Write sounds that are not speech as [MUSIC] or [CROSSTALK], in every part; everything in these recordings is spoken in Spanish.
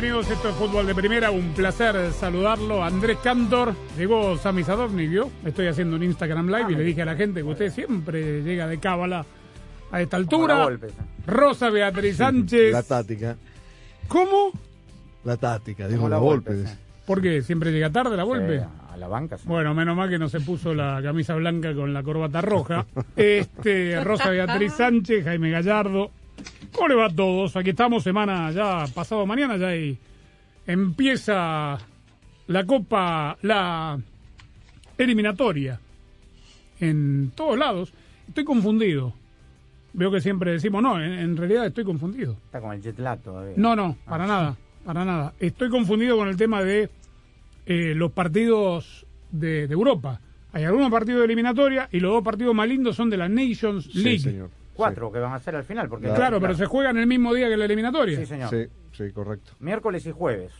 Bienvenidos a esto es Fútbol de Primera. Un placer saludarlo. Andrés Cantor. Llegó Sami Sadovni, ¿vio? Estoy haciendo un Instagram Live y le dije a la gente que usted siempre llega de cábala a esta altura. Rosa Beatriz Sánchez. La tática. ¿Cómo? La tática, Como digo, la golpe. sí. ¿Por qué? ¿Siempre llega tarde la golpe? Sí, a la banca, sí. Bueno, menos mal que no se puso la camisa blanca con la corbata roja. [LAUGHS] Este, Rosa Beatriz Sánchez, Jaime Gallardo. ¿Cómo le va a todos? Aquí estamos, semana ya, pasado mañana ya y empieza la Copa, la eliminatoria en todos lados. Estoy confundido. Veo que siempre decimos, no, en, en realidad estoy confundido. Está con el jet lag todavía. No, no, para nada, para nada. Estoy confundido con el tema de eh, los partidos de, de Europa. Hay algunos partidos de eliminatoria y los dos partidos más lindos son de la Nations Sí, League. señor. Cuatro que van a ser al final. Porque Claro, pero se juegan el mismo día que la eliminatoria. Sí, señor. Sí, sí, correcto. Miércoles y jueves.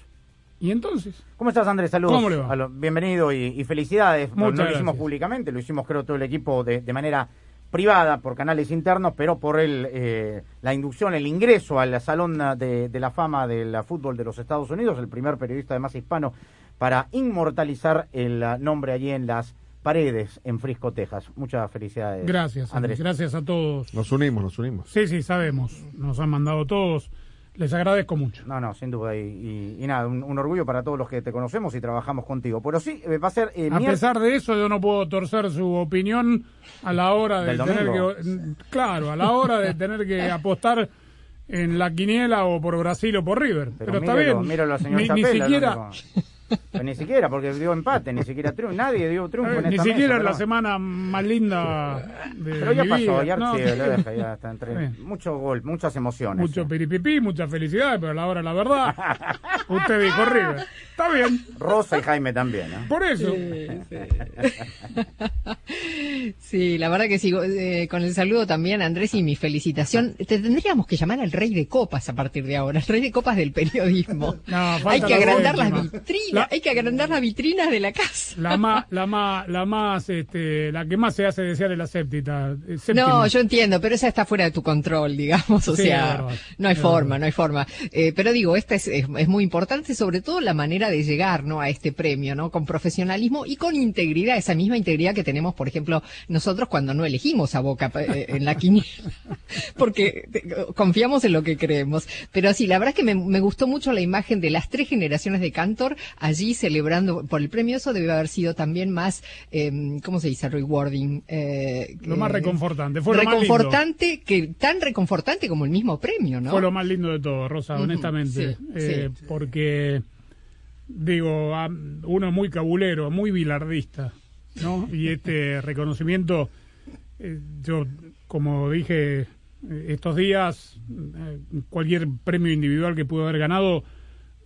Y entonces, ¿Cómo estás, Andrés? Saludos. ¿Cómo le va? Lo- bienvenido y, y felicidades. Muchas no lo hicimos públicamente, lo hicimos creo todo el equipo de, de manera privada, por canales internos, pero por el, eh, la inducción, el ingreso al Salón de, de la Fama del fútbol de los Estados Unidos, el primer periodista además hispano para inmortalizar el ah, nombre allí en las paredes en Frisco, Texas. Muchas felicidades. gracias, Andrés. gracias a todos. Nos unimos, nos unimos. Sí, sí, sabemos. Nos han mandado todos. Les agradezco mucho. No, no, sin duda. Y, y- y nada, un, un orgullo para todos los que te conocemos y trabajamos contigo. Pero sí, eh, va a ser... eh, A mier- pesar de eso, yo no puedo torcer su opinión a la hora de ¿Del tener domingo? que. Claro, a la hora de tener que [LAUGHS] apostar en la quiniela o por Brasil o por River. Pero, está míralo, bien. Míralo al señor ni, ni Chapela, siquiera, Pero ni siquiera, porque dio empate, ni siquiera triunfo. Nadie dio triunfo en ni esta siquiera mesa, es la pero- semana más linda de Pero ya mi pasó, vida. ya, No, sí, lo deja, ya está entre mucho gol, muchas emociones. Mucho sí. piripipí, muchas felicidades, pero a la hora la verdad, [LAUGHS] usted dijo River. Está bien, Rosa y Jaime también, ¿eh? por eso. [LAUGHS] Sí, la verdad que sigo eh, con el saludo también, Andrés, y mi felicitación. Te tendríamos que llamar al rey de copas a partir de ahora, el rey de copas del periodismo. No, falta hay que agrandar las vitrinas, La- hay que agrandar las vitrinas de la casa. La más, [LAUGHS] la más, la más, este, la que más se hace desear es la séptima. eh, séptima. No, yo entiendo, pero esa está fuera de tu control, digamos, o Sí, sea, no hay forma, no hay forma. Eh, pero digo, esta es, es, es muy importante, sobre todo la manera de llegar, ¿no? A este premio, ¿no? Con profesionalismo y con integridad, esa misma integridad que tenemos, por ejemplo, nosotros cuando no elegimos a Boca eh, en la quiniela, [LAUGHS] porque eh, confiamos en lo que creemos. Pero sí, la verdad es que me, me gustó mucho la imagen de las tres generaciones de Cantor allí celebrando por el premio. Eso debe haber sido también más, eh, ¿cómo se dice? Rewarding. eh, Lo más eh, reconfortante. Fue lo más lindo. reconfortante, que tan reconfortante como el mismo premio, ¿no? Fue lo más lindo de todo, Rosa, honestamente. sí, Eh, sí. Porque, digo, a- uno es muy cabulero, muy bilardista, ¿no? Y este reconocimiento, eh, yo, como dije estos días, cualquier premio individual que pudo haber ganado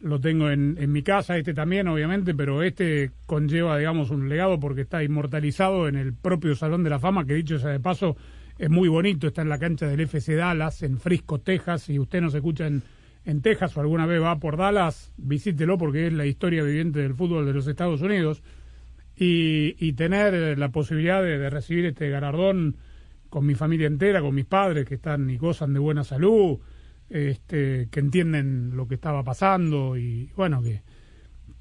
lo tengo en, en mi casa, este también, obviamente, pero este conlleva, digamos, un legado porque está inmortalizado en el propio Salón de la Fama, que dicho sea de paso, es muy bonito, está en la cancha del FC Dallas, en Frisco, Texas, si usted nos escucha en, en Texas o alguna vez va por Dallas, visítelo porque es la historia viviente del fútbol de los Estados Unidos, y, y tener la posibilidad de, de recibir este galardón con mi familia entera, con mis padres que están y gozan de buena salud, este, que entienden lo que estaba pasando y bueno, que,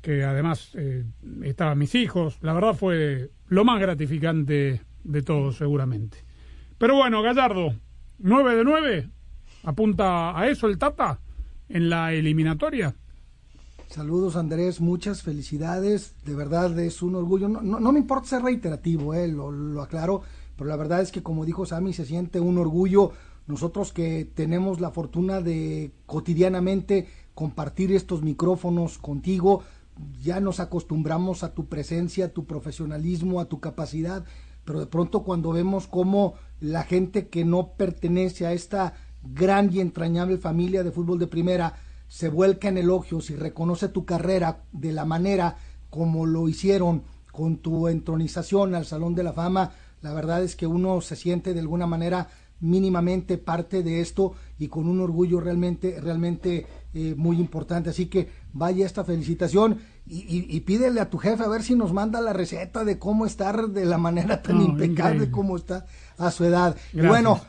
que además eh, estaban mis hijos. La verdad fue lo más gratificante de todo, seguramente. Pero bueno, Gallardo, 9 de 9, apunta a eso el Tata en la eliminatoria. Saludos Andrés, muchas felicidades, de verdad es un orgullo. No, no, no me importa ser reiterativo, eh, lo, lo aclaro, pero la verdad es que como dijo Sammy, se siente un orgullo nosotros que tenemos la fortuna de cotidianamente compartir estos micrófonos contigo, ya nos acostumbramos a tu presencia, a tu profesionalismo, a tu capacidad, pero de pronto cuando vemos cómo la gente que no pertenece a esta gran y entrañable familia de fútbol de primera se vuelca en elogios y reconoce tu carrera de la manera como lo hicieron con tu entronización al Salón de la Fama, la verdad es que uno se siente de alguna manera mínimamente parte de esto y con un orgullo realmente, realmente eh, muy importante. Así que vaya esta felicitación y, y, pídele a tu jefe a ver si nos manda la receta de cómo estar de la manera tan impecable como está a su edad. Bueno,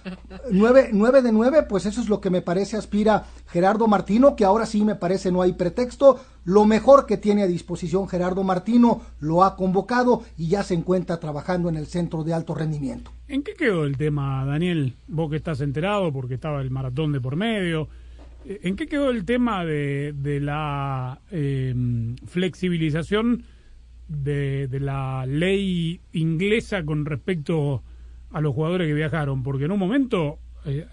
nueve, nueve de nueve, pues eso es lo que me parece aspira Gerardo Martino, que ahora sí me parece no hay pretexto. Lo mejor que tiene a disposición Gerardo Martino lo ha convocado y ya se encuentra trabajando en el centro de alto rendimiento. ¿En qué quedó el tema, Daniel? Vos que estás enterado porque estaba el maratón de por medio. Eh, ¿En qué quedó el tema de, de la em, flexibilización de, de la ley inglesa con respecto a los jugadores que viajaron, porque en un momento, eh,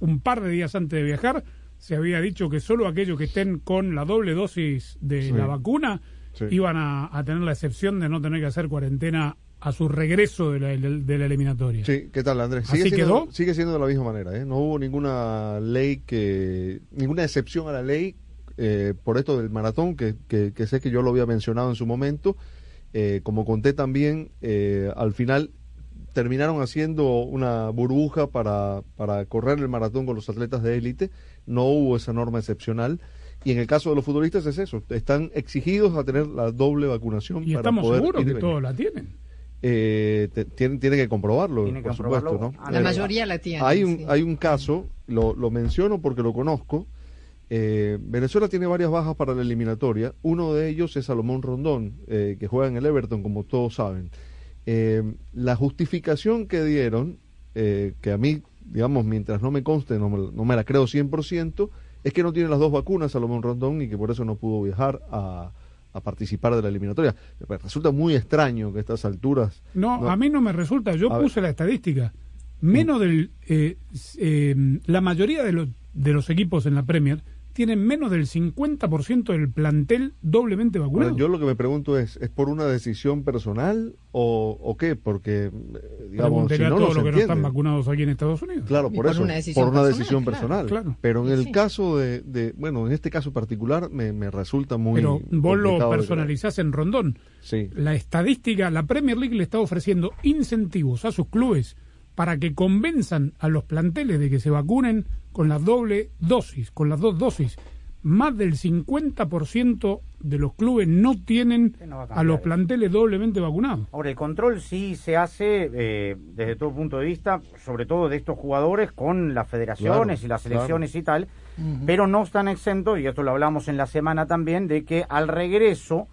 un par de días antes de viajar, se había dicho que solo aquellos que estén con la doble dosis de la vacuna iban a, tener la excepción de no tener que hacer cuarentena a su regreso de la, de la eliminatoria. Sí, ¿qué tal Andrés? Sigue siendo, quedó? Sigue siendo de la misma manera, ¿eh? No hubo ninguna ley que, ninguna excepción a la ley eh, por esto del maratón, que, que, que, sé que yo lo había mencionado en su momento. Eh, como conté también, al final terminaron haciendo una burbuja para, para correr el maratón con los atletas de élite, no hubo esa norma excepcional. Y en el caso de los futbolistas es eso, están exigidos a tener la doble vacunación. Y para estamos poder seguros que todos la tienen. Eh, tienen, tiene que comprobarlo, por supuesto. ¿no? La mayoría la tiene. Hay un, hay un caso, lo, lo menciono porque lo conozco. Eh, Venezuela tiene varias bajas para la eliminatoria. Uno de ellos es Salomón Rondón, eh, que juega en el Everton, como todos saben. Eh, la justificación que dieron, eh, que a mí, digamos, mientras no me conste, no me, no me la creo 100%, es que no tiene las dos vacunas Salomón Rondón y que por eso no pudo viajar a, a participar de la eliminatoria. Resulta muy extraño que a estas alturas... No, a mí no me resulta. Yo puse la estadística. Menos del... Eh, la mayoría de los, de los equipos en la Premier tienen menos del 50% del plantel doblemente vacunado. yo lo que me pregunto es, ¿es por una decisión personal o, o qué? Porque, eh, digamos, si no, a todos los que no están vacunados aquí en Estados Unidos. Claro, por, eso, por una decisión personal. Pero en el caso de, de, bueno, en este caso particular me, me resulta muy Pero vos lo personalizás en Rondón. Sí. La estadística, la Premier League le está ofreciendo incentivos a sus clubes para que convenzan a los planteles de que se vacunen con la doble dosis, con las dos dosis. Más del 50% de los clubes no tienen a, los planteles doblemente vacunados. Ahora, el control sí se hace eh, desde todo punto de vista, sobre todo de estos jugadores, con las federaciones y las selecciones y tal, pero no están exentos, y esto lo hablamos en la semana también, de que al regreso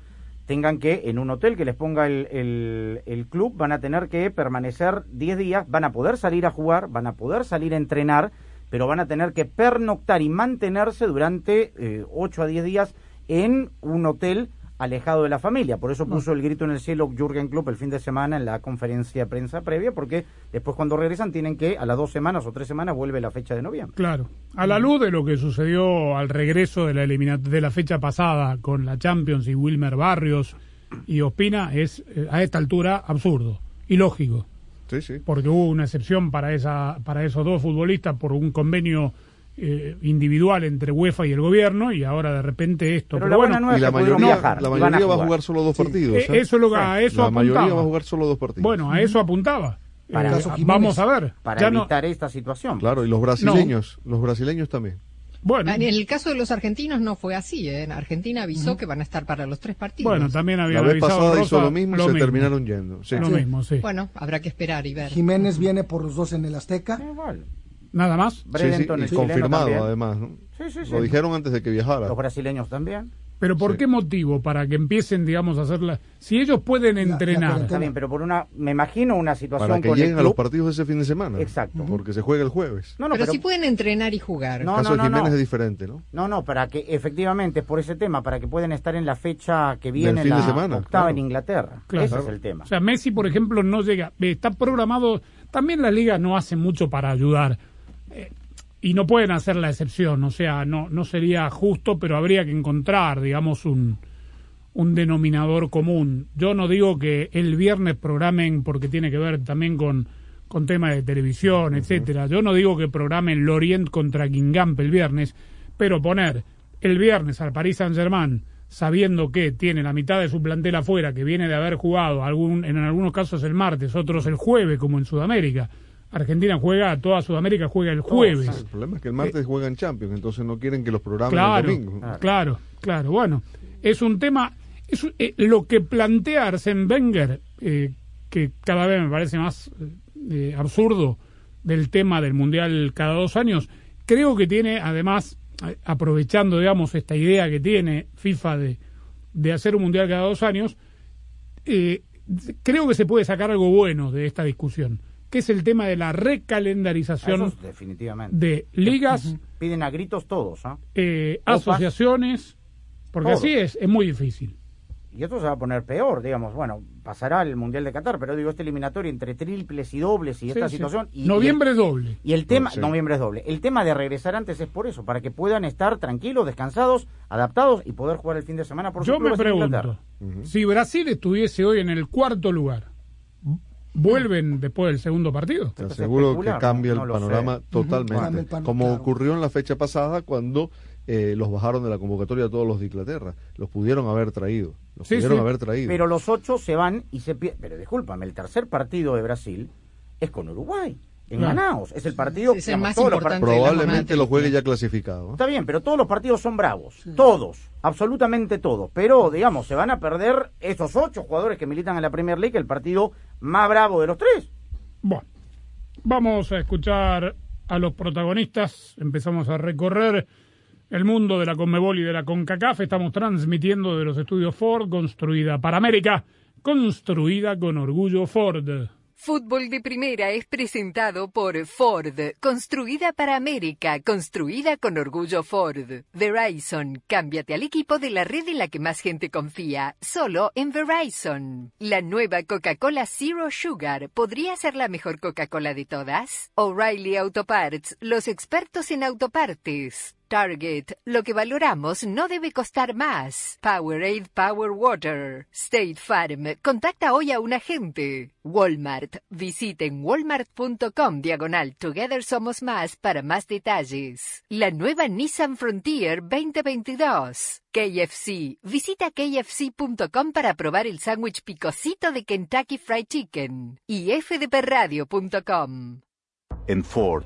tengan que, en un hotel que les ponga el, el, club, van a tener que permanecer 10 días, van a poder salir a jugar, van a poder salir a entrenar, pero van a tener que pernoctar y mantenerse durante eh, 8 a 10 días en un hotel alejado de la familia. Por eso puso el grito en el cielo Jürgen Klopp el fin de semana en la conferencia de prensa previa, porque después cuando regresan tienen que, a las dos semanas o tres semanas, vuelve la fecha de noviembre. Claro. A la luz de lo que sucedió al regreso de la, de la fecha pasada con la Champions y Wilmer Barrios y Ospina, es eh, a esta altura absurdo, ilógico. Porque hubo una excepción para, esa, para esos dos futbolistas por un convenio eh, individual entre UEFA y el gobierno y ahora de repente esto. Pero, bueno, y la mayoría, la mayoría va a jugar solo dos partidos. Eh, eso lo, a eso la mayoría va a jugar solo dos partidos. Bueno, a eso apuntaba. Para, vamos a ver. Para evitar esta situación. Claro, y los brasileños, los brasileños también. Bueno. En el caso de los argentinos no fue así. ¿eh? Argentina avisó que van a estar para los tres partidos. Bueno, también había La vez avisado pasada Rosa, hizo lo mismo y se terminaron yendo. Lo mismo, sí. Bueno, habrá que esperar y ver. Jiménez viene por los dos en el Azteca. Igual. Nada más. Sí, sí, y confirmado además. ¿no? Sí, sí, sí. Lo dijeron antes de que viajara. Los brasileños también. Pero ¿por Sí. qué motivo? Para que empiecen, digamos, a hacerla. Si ellos pueden la entrenar. Está bien, pero por una, me imagino una situación Para que con lleguen el a los partidos de ese fin de semana. Exacto. Porque se juega el jueves. No, no, pero, pero, si pueden entrenar y jugar. No, el caso de no, Jiménez no. es diferente, ¿no? no, no, para que efectivamente es por ese tema, para que puedan estar en la fecha que viene fin de la semana, octava claro. en Inglaterra. Claro. Ese es el tema. O sea, Messi, por ejemplo, no llega. Está programado. También las ligas no hacen mucho para ayudar. eh, y no pueden hacer la excepción. O sea, no, no sería justo, pero habría que encontrar, digamos, un, un denominador común. Yo no digo que el viernes programen porque tiene que ver también con, con temas de televisión, etcétera. Yo no digo que programen Lorient contra Guingamp el viernes, pero poner el viernes al Paris Saint-Germain sabiendo que tiene la mitad de su plantel afuera, que viene de haber jugado algún, en algunos casos el martes, otros el jueves, como en Sudamérica. Argentina juega, toda Sudamérica juega el jueves. El problema es que el martes juegan Champions, entonces no quieren que los programen Claro, el domingo. claro, claro. Bueno, es un tema, es eh, lo que plantea Arsène Wenger, eh, que cada vez me parece más eh, absurdo del tema del mundial cada dos años, creo que tiene además, eh, aprovechando, digamos, esta idea que tiene FIFA de, de hacer un mundial cada dos años, eh, creo que se puede sacar algo bueno de esta discusión, que es el tema de la recalendarización es definitivamente. de ligas Piden a gritos todos, ¿ah? eh, asociaciones, porque Todo. así es, es muy difícil. Y esto se va a poner peor, digamos. Bueno, pasará el Mundial de Qatar, pero digo, este eliminatorio entre triples y dobles y esta Sí, situación. Y, Noviembre es doble. Y el tema, Sí. noviembre es doble. El tema de regresar antes es por eso, para que puedan estar tranquilos, descansados, adaptados y poder jugar el fin de semana por Yo me pregunto, si Brasil estuviese hoy en el cuarto lugar, ¿vuelven después del segundo partido? Te aseguro que cambia no el panorama totalmente. como ocurrió en la fecha pasada cuando eh, los bajaron de la convocatoria a todos los de Inglaterra. Los pudieron haber traído. Los Sí, pudieron sí. haber traído. Pero los ocho se van y se pierden. Pero discúlpame, el tercer partido de Brasil es con Uruguay, en. Manaos. Es el partido Es el digamos, más todos los importante. Probablemente lo juegue ya clasificado. ¿no? Está bien, pero todos los partidos son bravos. Todos. Absolutamente todos. Pero, digamos, se van a perder esos ocho jugadores que militan en la Premier League, el partido más bravo de los tres. Bueno, vamos a escuchar a los protagonistas. Empezamos a recorrer el mundo de la Conmebol y de la CONCACAF. Estamos transmitiendo de los estudios Ford, construida para América, construida con orgullo Ford. Fútbol de Primera es presentado por Ford, construida para América, construida con orgullo Ford. Verizon, cámbiate al equipo de la red en la que más gente confía, solo en Verizon. La nueva Coca-Cola Zero Sugar podría ser la mejor Coca-Cola de todas. O'Reilly Auto Parts, los expertos en autopartes. Target, lo que valoramos no debe costar más. Powerade Power Water. State Farm, contacta hoy a un agente. Walmart, visiten walmart.com diagonal Together Somos Más para más detalles. La nueva Nissan Frontier 2022. KFC, visita kfc.com para probar el sándwich picosito de Kentucky Fried Chicken. Y fdpradio.com. En Ford,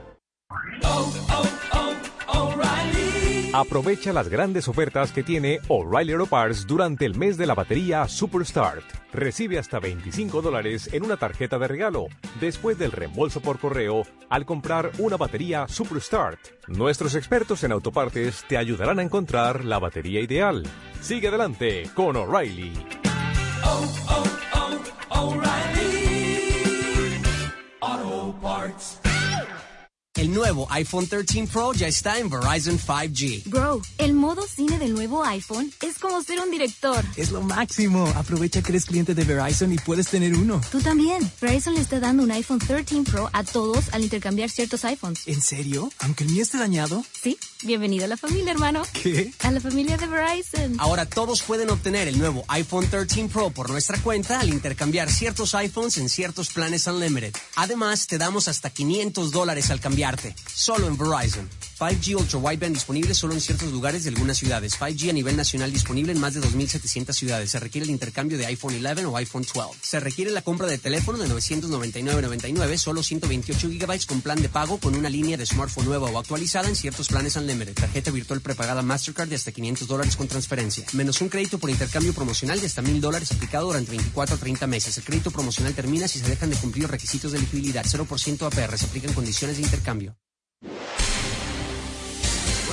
Aprovecha las grandes ofertas que tiene O'Reilly Auto Parts durante el mes de la batería Superstart. Recibe hasta 25 dólares en una tarjeta de regalo después del reembolso por correo al comprar una batería Superstart. Nuestros expertos en autopartes te ayudarán a encontrar la batería ideal. Sigue adelante con O'Reilly. El nuevo iPhone 13 Pro ya está en Verizon 5G. Bro, el modo cine del nuevo iPhone es como ser un director. Es lo máximo. Aprovecha que eres cliente de Verizon y puedes tener uno. Tú también. Verizon le está dando un iPhone 13 Pro a todos al intercambiar ciertos iPhones. ¿En serio? ¿Aunque el mío esté dañado? Sí. Bienvenido a la familia, hermano. ¿Qué? A la familia de Verizon. Ahora todos pueden obtener el nuevo iPhone 13 Pro por nuestra cuenta al intercambiar ciertos iPhones en ciertos planes Unlimited. Además, te damos hasta 500 dólares al cambiarte. Solo en Verizon. 5G Ultra Wideband disponible solo en ciertos lugares de algunas ciudades. 5G a nivel nacional disponible en más de 2.700 ciudades. Se requiere el intercambio de iPhone 11 o iPhone 12. Se requiere la compra de teléfono de 999.99, solo 128 GB con plan de pago con una línea de smartphone nueva o actualizada en ciertos planes Unlimited. Tarjeta virtual prepagada Mastercard de hasta 500 dólares con transferencia. Menos un crédito por intercambio promocional de hasta 1.000 dólares aplicado durante 24 a 30 meses. El crédito promocional termina si se dejan de cumplir los requisitos de elegibilidad. 0% APR. Se aplican condiciones de intercambio.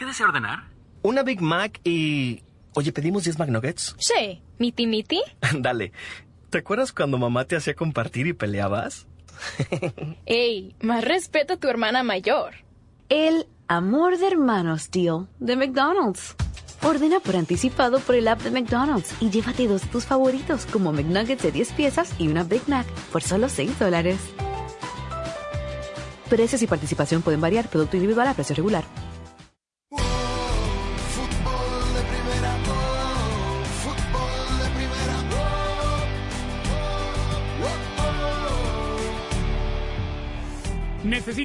¿Qué desea ordenar? Una Big Mac y... Oye, ¿pedimos 10 McNuggets? Sí, miti miti. [LAUGHS] Dale. ¿Te acuerdas cuando mamá te hacía compartir y peleabas? [LAUGHS] Ey, más respeto a tu hermana mayor. El amor de hermanos deal de McDonald's. Ordena por anticipado por el app de McDonald's y llévate dos de tus favoritos como McNuggets de 10 piezas y una Big Mac por solo 6 dólares. Precios y participación pueden variar, producto individual a precio regular.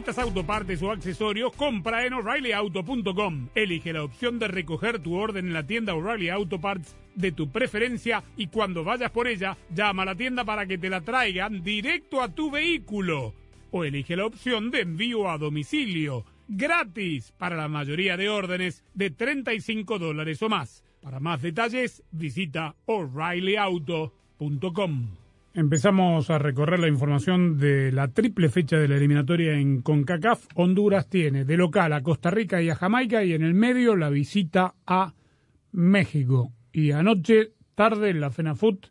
¿Necesitas autopartes o accesorios? Compra en o'ReillyAuto.com. Elige la opción de recoger tu orden en la tienda O'Reilly Auto Parts de tu preferencia y cuando vayas por ella, llama a la tienda para que te la traigan directo a tu vehículo. O elige la opción de envío a domicilio. Gratis para la mayoría de órdenes de 35 dólares o más. Para más detalles, visita o'ReillyAuto.com. Empezamos a recorrer la información de la triple fecha de la eliminatoria en CONCACAF. Honduras tiene de local a Costa Rica y a Jamaica y en el medio la visita a México. Y anoche, tarde, la FENAFUT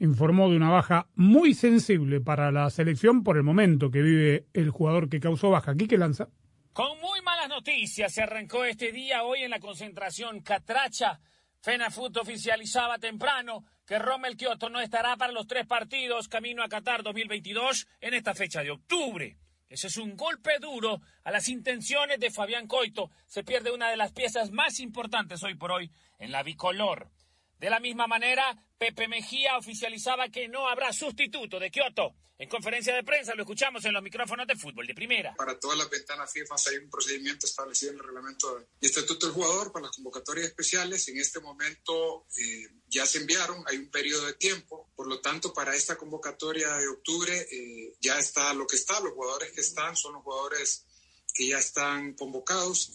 informó de una baja muy sensible para la selección por el momento que vive el jugador que causó baja. Aquí que lanza. Con muy malas noticias se arrancó este día hoy en la concentración Catracha. FENAFUT oficializaba temprano que Rommel Kioto no estará para los tres partidos camino a Qatar 2022 en esta fecha de octubre. Ese es un golpe duro a las intenciones de Fabián Coito. Se pierde una de las piezas más importantes hoy por hoy en la bicolor. De la misma manera, Pepe Mejía oficializaba que no habrá sustituto de Kioto. En conferencia de prensa lo escuchamos en los micrófonos de fútbol de primera. Para todas las ventanas FIFA hay un procedimiento establecido en el reglamento y estatuto del jugador para las convocatorias especiales. En este momento eh, ya se enviaron, hay un periodo de tiempo. Por lo tanto, para esta convocatoria de octubre eh, ya está lo que está. Los jugadores que están son los jugadores que ya están convocados.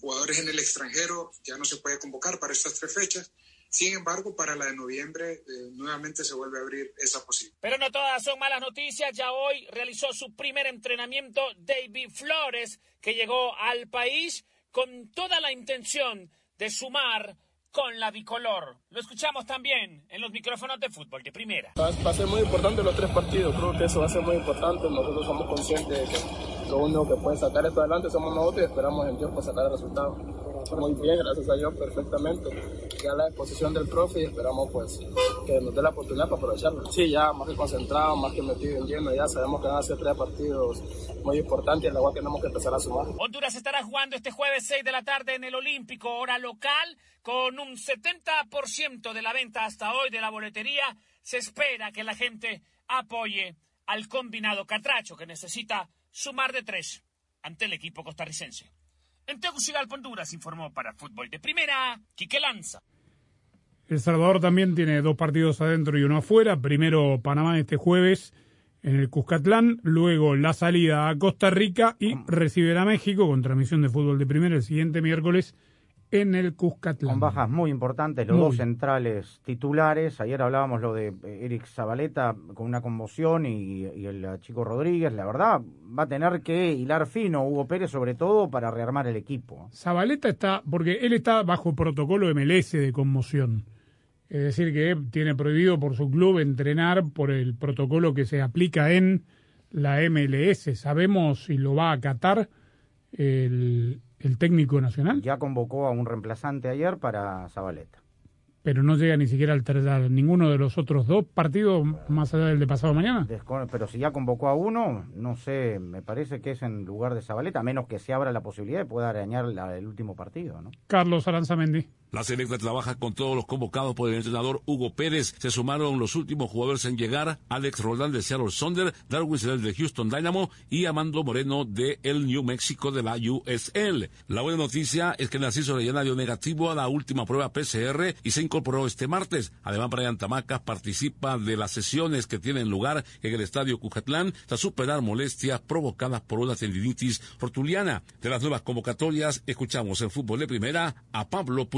Jugadores en el extranjero ya no se puede convocar para estas tres fechas. Sin embargo, para la de noviembre eh, nuevamente se vuelve a abrir esa posibilidad. Pero no todas son malas noticias. Ya hoy realizó su primer entrenamiento David Flores, que llegó al país con toda la intención de sumar con la bicolor. Lo escuchamos también en los micrófonos de fútbol de primera. Va, va a ser muy importante los tres partidos, creo que eso va a ser muy importante. Nosotros somos conscientes de que lo único que puede sacar esto adelante somos nosotros y esperamos en Dios para sacar el resultado. Muy bien, gracias a Dios, perfectamente. Ya la exposición del profe y esperamos pues que nos dé la oportunidad para aprovecharla. Sí, ya más que concentrado, más que metido en lleno, ya sabemos que van a ser tres partidos muy importantes en la cual tenemos que empezar a sumar. Honduras estará jugando este jueves 6 de la tarde en el Olímpico, hora local, con un 70% de la venta hasta hoy de la boletería. Se espera que la gente apoye al combinado Catracho, que necesita sumar de tres ante el equipo costarricense. En Tegucigalpa, Honduras, informó para Fútbol de Primera, Quique Lanza. El Salvador también tiene dos partidos adentro y uno afuera. Primero Panamá este jueves en el Cuscatlán, luego la salida a Costa Rica y recibir a México con transmisión de fútbol de primera el siguiente miércoles en el Cuscatlán. Con bajas muy importantes, los Muy. dos centrales titulares. Ayer hablábamos lo de eh, Eric Zabaleta con una conmoción y, y el eh, chico Rodríguez. La verdad, va a tener que hilar fino Hugo Pérez, sobre todo para rearmar el equipo. Zabaleta está, porque él está bajo protocolo MLS de conmoción. Es decir, que tiene prohibido por su club entrenar por el protocolo que se aplica en la MLS. ¿Sabemos si lo va a acatar el, el técnico nacional? Ya convocó a un reemplazante ayer para Zabaleta. Pero no llega ni siquiera a alterar ninguno de los otros dos partidos más allá del de pasado mañana. Pero si ya convocó a uno, no sé, me parece que es en lugar de Zabaleta, a menos que se abra la posibilidad de pueda arañar la- el último partido, ¿no? Carlos Aranzamendi. La selecta trabaja con todos los convocados por el entrenador Hugo Pérez. Se sumaron los últimos jugadores en llegar, Alex Roldán de Seattle Sonder, Darwin Sedel de Houston Dynamo y Amando Moreno de el New Mexico de la USL. La buena noticia es que Narciso Orellana dio negativo a la última prueba PCR y se incorporó este martes. Además, Brian Tamacas participa de las sesiones que tienen lugar en el estadio Cujatlán tras superar molestias provocadas por una tendinitis rotuliana. De las nuevas convocatorias, escuchamos en fútbol de primera a Pablo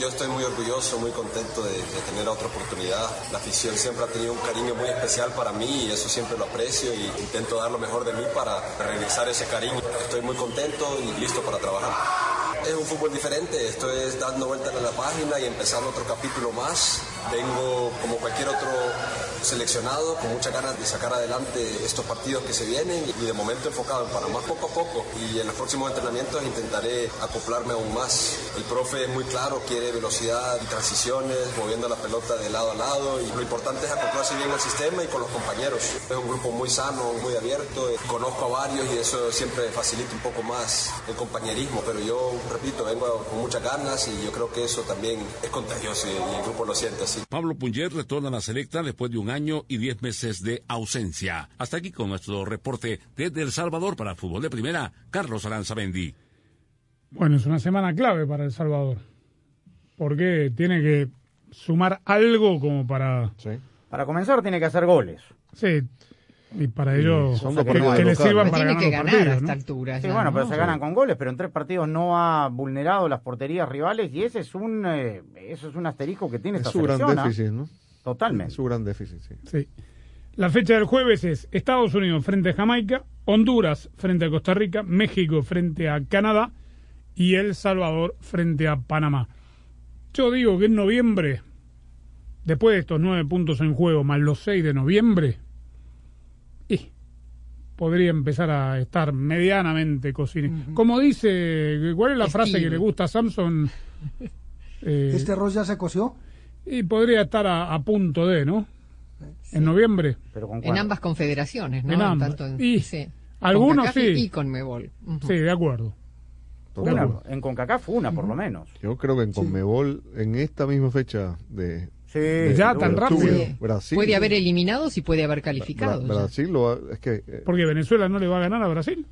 Yo estoy muy orgulloso, muy contento de, de tener otra oportunidad. La afición siempre ha tenido un cariño muy especial para mí y eso siempre lo aprecio y intento dar lo mejor de mí para regresar ese cariño. Estoy muy contento y listo para trabajar. Es un fútbol diferente, esto es dando vueltas a la página y empezar otro capítulo más. Vengo como cualquier otro seleccionado con muchas ganas de sacar adelante estos partidos que se vienen y de momento enfocado en Panamá poco a poco y en los próximos entrenamientos intentaré acoplarme aún más. El profe es muy claro, quiere velocidad y transiciones, moviendo la pelota de lado a lado y lo importante es acoplarse bien al sistema y con los compañeros. Es un grupo muy sano, muy abierto, conozco a varios y eso siempre facilita un poco más el compañerismo, pero yo repito, vengo con muchas ganas y yo creo que eso también es contagioso y el grupo lo siente así. Pablo Punget retorna a la selecta después de un año y diez meses de ausencia. Hasta aquí con nuestro reporte desde El Salvador para Fútbol de Primera, Carlos Aranzamendi. Bueno, es una semana clave para El Salvador. Porque tiene que sumar algo como para... Para comenzar tiene que hacer goles. Sí, y para ello son que, que sirvan Tiene para ganar que los ganar partidos, a ¿no? esta altura Sí, ya, bueno, pero ¿no? se ganan con goles, pero en tres partidos no ha vulnerado las porterías rivales y ese es un eh, eso es un asterisco que tiene Es esta su gran selección. ¿ah? déficit, ¿no? Totalmente. Su gran déficit, sí. Sí. La fecha del jueves es Estados Unidos frente a Jamaica, Honduras frente a Costa Rica, México frente a Canadá y El Salvador frente a Panamá. Yo digo que en noviembre, después de estos nueve puntos en juego, más los seis de noviembre, podría empezar a estar medianamente cocinado. Como dice, ¿cuál es la frase que le gusta a Samson? [LAUGHS] Eh, ¿Este arroz ya se coció? y podría estar a, a punto de, ¿no? En noviembre. Pero con En ambas confederaciones, ¿no? En ambas. Tanto en- Y sí. algunos sí. Y con Mebol. Sí, de acuerdo. Una, en CONCACAF una por lo menos. Yo creo que en Conmebol, en esta misma fecha de... Sí, Ya, tan octubre, rápido. Brasil, Puede haber eliminados y puede haber calificados. Bra- ya. Brasil lo es que eh, Porque Venezuela no le va a ganar a Brasil.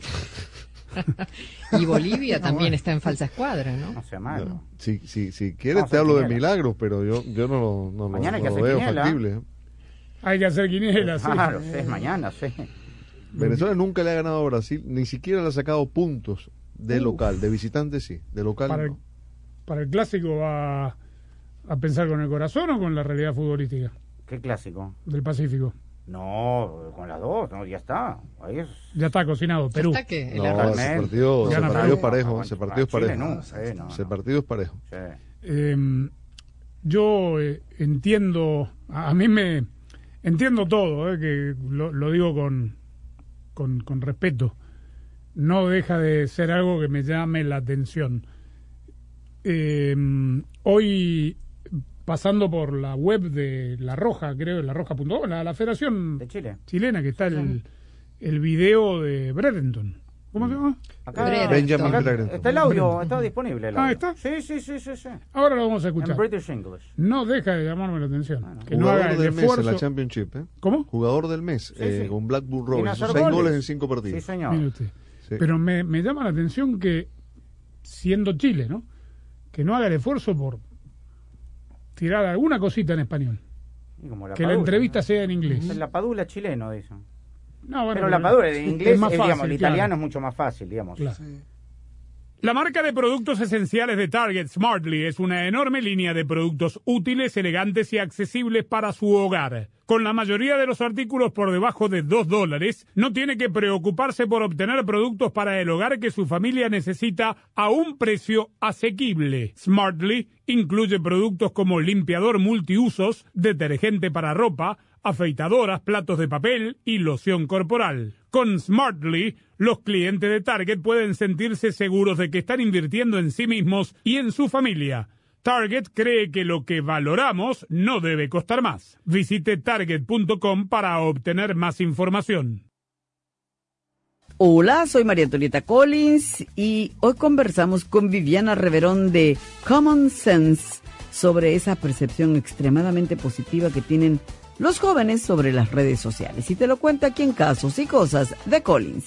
[LAUGHS] Y Bolivia también está en falsa escuadra, ¿no? No sea malo. no, si, si, si quieres te hablo de milagros, pero yo, yo no lo, no lo- Mañana hay no que lo hacer veo quiniela. factible. ¿eh? Hay que hacer quiniela, sí. Claro, sí, es mañana, sí. Venezuela nunca le ha ganado a Brasil, ni siquiera le ha sacado puntos de Uf. local, de visitante sí, de local Para el, no. para el clásico va a pensar con el corazón o con la realidad futbolística ¿Qué clásico? del Pacífico. No, con las dos, no, ya está. Ahí es. Ya está cocinado. Perú. Está que el No, ese partido, ese partido es parejo, ese partido es parejo. no, sí, no, Ese no. partido es parejo. Sí. Eh, yo eh, entiendo, a, a mí me entiendo todo, eh, que lo, lo digo con, con, con respeto, no deja de ser algo que me llame la atención. Eh, hoy, pasando por la web de La Roja, creo, la Roja.com, la, la Federación De Chile. chilena, que está el, el video de Brereton. ¿Cómo se llama? Acá, Benjamin acá está el audio, está disponible. el Ah, audio. ¿está? Sí, sí, sí, sí, sí. Ahora lo vamos a escuchar. En British English. No deja de llamarme la atención. que no Jugador haga el del mes en esfuerzo. la Championship. ¿eh? ¿Cómo? Jugador del mes eh, sí. con Blackburn Rovers. Seis goles. goles en cinco partidos. Sí, señor. Mire usted. Sí. Pero me, me llama la atención que, siendo Chile, ¿no? Que no haga el esfuerzo por tirar alguna cosita en español. Como la que la Padula, entrevista ¿no? sea en inglés. La Padula chileno, dicen. No, bueno, pero la Padula en es inglés, más es, digamos, fácil, el claro. italiano es mucho más fácil, digamos. Claro. La marca de productos esenciales de Target Smartly es una enorme línea de productos útiles, elegantes y accesibles para su hogar. Con la mayoría de los artículos por debajo de 2 dólares, no tiene que preocuparse por obtener productos para el hogar que su familia necesita a un precio asequible. Smartly incluye productos como limpiador multiusos, detergente para ropa, afeitadoras, platos de papel y loción corporal. Con Smartly, los clientes de Target pueden sentirse seguros de que están invirtiendo en sí mismos y en su familia. Target cree que lo que valoramos no debe costar más. Visite target.com para obtener más información. Hola, soy María Antonieta Collins y hoy conversamos con Viviana Reverón de Common Sense sobre esa percepción extremadamente positiva que tienen los jóvenes sobre las redes sociales. Y te lo cuento aquí en Casos y Cosas de Collins.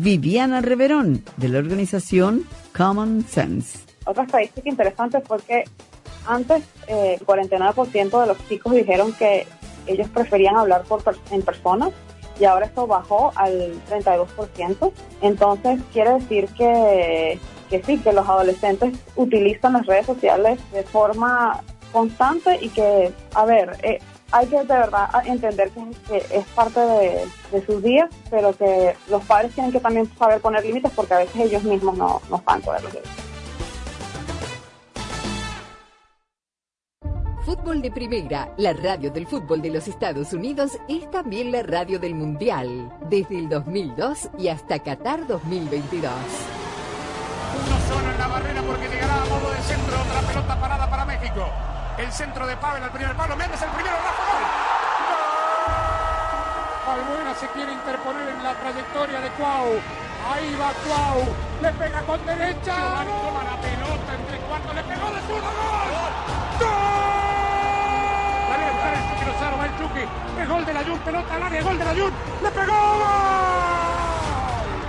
Viviana Reverón de la organización Common Sense. Otra estadística interesante fue que antes eh, el 49% de los chicos dijeron que ellos preferían hablar por en persona y ahora esto bajó al 32%. Entonces quiere decir que, que sí, que los adolescentes utilizan las redes sociales de forma constante y que, a ver, eh, hay que de verdad entender que, que es parte de, de sus días, pero que los padres tienen que también saber poner límites porque a veces ellos mismos no, no saben poner límites. Fútbol de Primera, la radio del fútbol de los Estados Unidos, es también la radio del Mundial, desde el 2002 y hasta Qatar 2022. Uno solo en la barrera porque llegará a modo de centro otra pelota parada para México. El centro de Pavel al primer palo. Méndez el primero. Rafa gol. Albuena se quiere interponer en la trayectoria de Cuau. Ahí va Cuau. Le pega con derecha. Giovanni toma la pelota entre cuartos. Le pegó de zurda. ¡Gol! ¡Gol! Dale a buscar el Chucky Lozano. Va el Chucky. Es gol de la Jun. Pelota al área. Gol de la Jun. Le pegó. ¡Gol!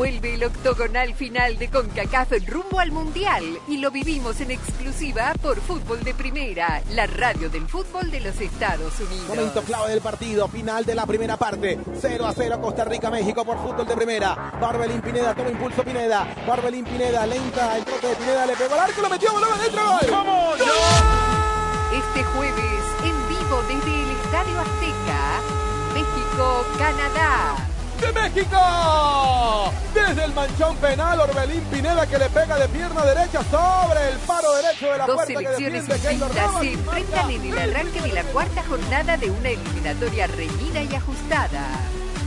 Vuelve el octogonal final de CONCACAF rumbo al Mundial y lo vivimos en exclusiva por Fútbol de Primera, la radio del fútbol de los Estados Unidos. Momento clave del partido, final de la primera parte. 0 a 0 Costa Rica, México por fútbol de primera. Barbelín Pineda, toma impulso Pineda. Barbelín Pineda, lenta, el trote de Pineda, le pegó al arco, lo metió, voló adentro, gol. ¡Vamos! Este jueves, en vivo desde el Estadio Azteca, México-Canadá. De México. Desde el manchón penal, Orbelín Pineda que le pega de pierna derecha sobre el paro derecho de la Dos puerta que selecciones invictas Navas. se enfrentan en el arranque de la cuarta jornada de una eliminatoria reñida y ajustada.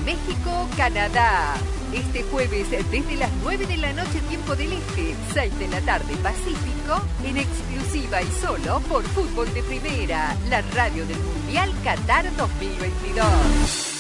México-Canadá. Este jueves desde las 9 de la noche tiempo del Este, 6 de la tarde Pacífico, en exclusiva y solo por Fútbol de Primera, la radio del Mundial Qatar 2022.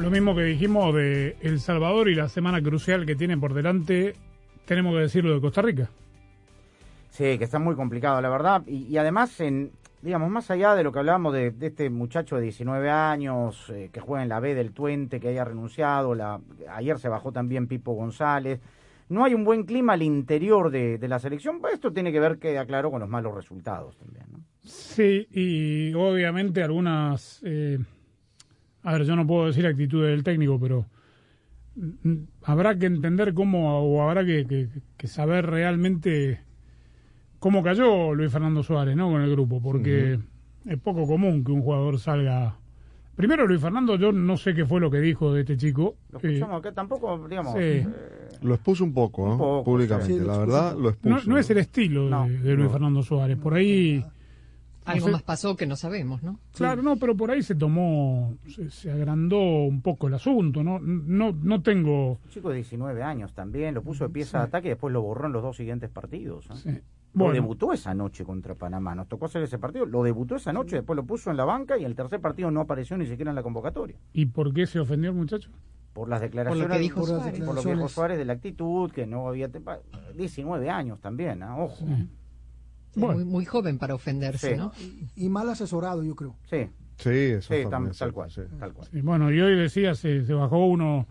Lo mismo que dijimos de El Salvador y la semana crucial que tiene por delante, tenemos que decirlo de Costa Rica. Sí, que está muy complicado, la verdad. Y, y además, en, digamos, más allá de lo que hablábamos de, de este muchacho de 19 años eh, que juega en la B del Tuente, que haya renunciado, la, ayer se bajó también Pipo González. No hay un buen clima al interior de, de la selección. Pues esto tiene que ver, queda claro, con los malos resultados también. ¿no? Sí, y obviamente algunas... eh, a ver, yo no puedo decir actitudes del técnico, pero habrá que entender cómo, o habrá que, que- que saber realmente cómo cayó Luis Fernando Suárez, ¿no? Con el grupo, porque es poco común que un jugador salga. Primero, Luis Fernando, yo no sé qué fue lo que dijo de este chico. Lo Eh, escuchamos acá, tampoco, digamos. sí. eh, Lo expuso un poco, ¿no? Un poco, públicamente. sí, la verdad, lo expuso. no, no es el estilo de- No, de, Luis no. Fernando Suárez. Por ahí. Algo sé. más pasó que no sabemos, ¿no? Claro, no, pero por ahí se tomó, se, se agrandó un poco el asunto, ¿no? No, no tengo. Un chico de 19 años también, lo puso de pieza de ataque y después lo borró en los dos siguientes partidos. ¿eh? Sí. Lo debutó esa noche contra Panamá, nos tocó hacer ese partido, lo debutó esa noche, después lo puso en la banca y el tercer partido no apareció ni siquiera en la convocatoria. ¿Y por qué se ofendió el muchacho? Por las declaraciones, Por lo que dijo Suárez. por lo que dijo Suárez de la actitud, que no había... te- 19 años también, ¿ah? ojo. Muy, muy joven para ofenderse, Sí. ¿no? Y mal asesorado, yo creo. Sí, Sí, eso sí, tam- tal cual, sí. tal cual. Sí, bueno, y hoy decía, se, se bajó uno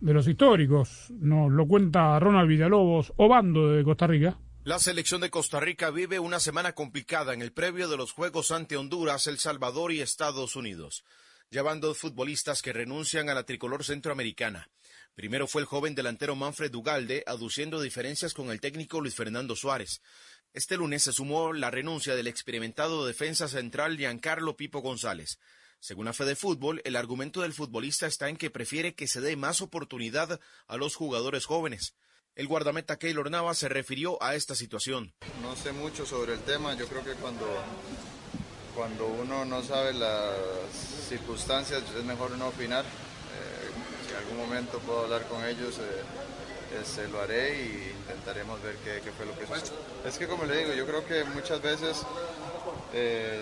de los históricos, nos lo cuenta Ronald Villalobos, Obando de Costa Rica. La selección de Costa Rica vive una semana complicada en el previo de los Juegos ante Honduras, El Salvador y Estados Unidos. Ya van dos futbolistas que renuncian a la tricolor centroamericana. Primero fue el joven delantero Manfred Ugalde, aduciendo diferencias con el técnico Luis Fernando Suárez. Este lunes se sumó la renuncia del experimentado defensa central Giancarlo Pipo González. Según la Fede Fútbol, el argumento del futbolista está en que prefiere que se dé más oportunidad a los jugadores jóvenes. El guardameta Keylor Navas se refirió a esta situación. No sé mucho sobre el tema, yo creo que cuando, cuando uno no sabe las circunstancias es mejor no opinar. Eh, si en algún momento puedo hablar con ellos, eh, este, lo haré y intentaremos ver qué, fue lo que sucedió. Es que como le digo, yo creo que muchas veces eh,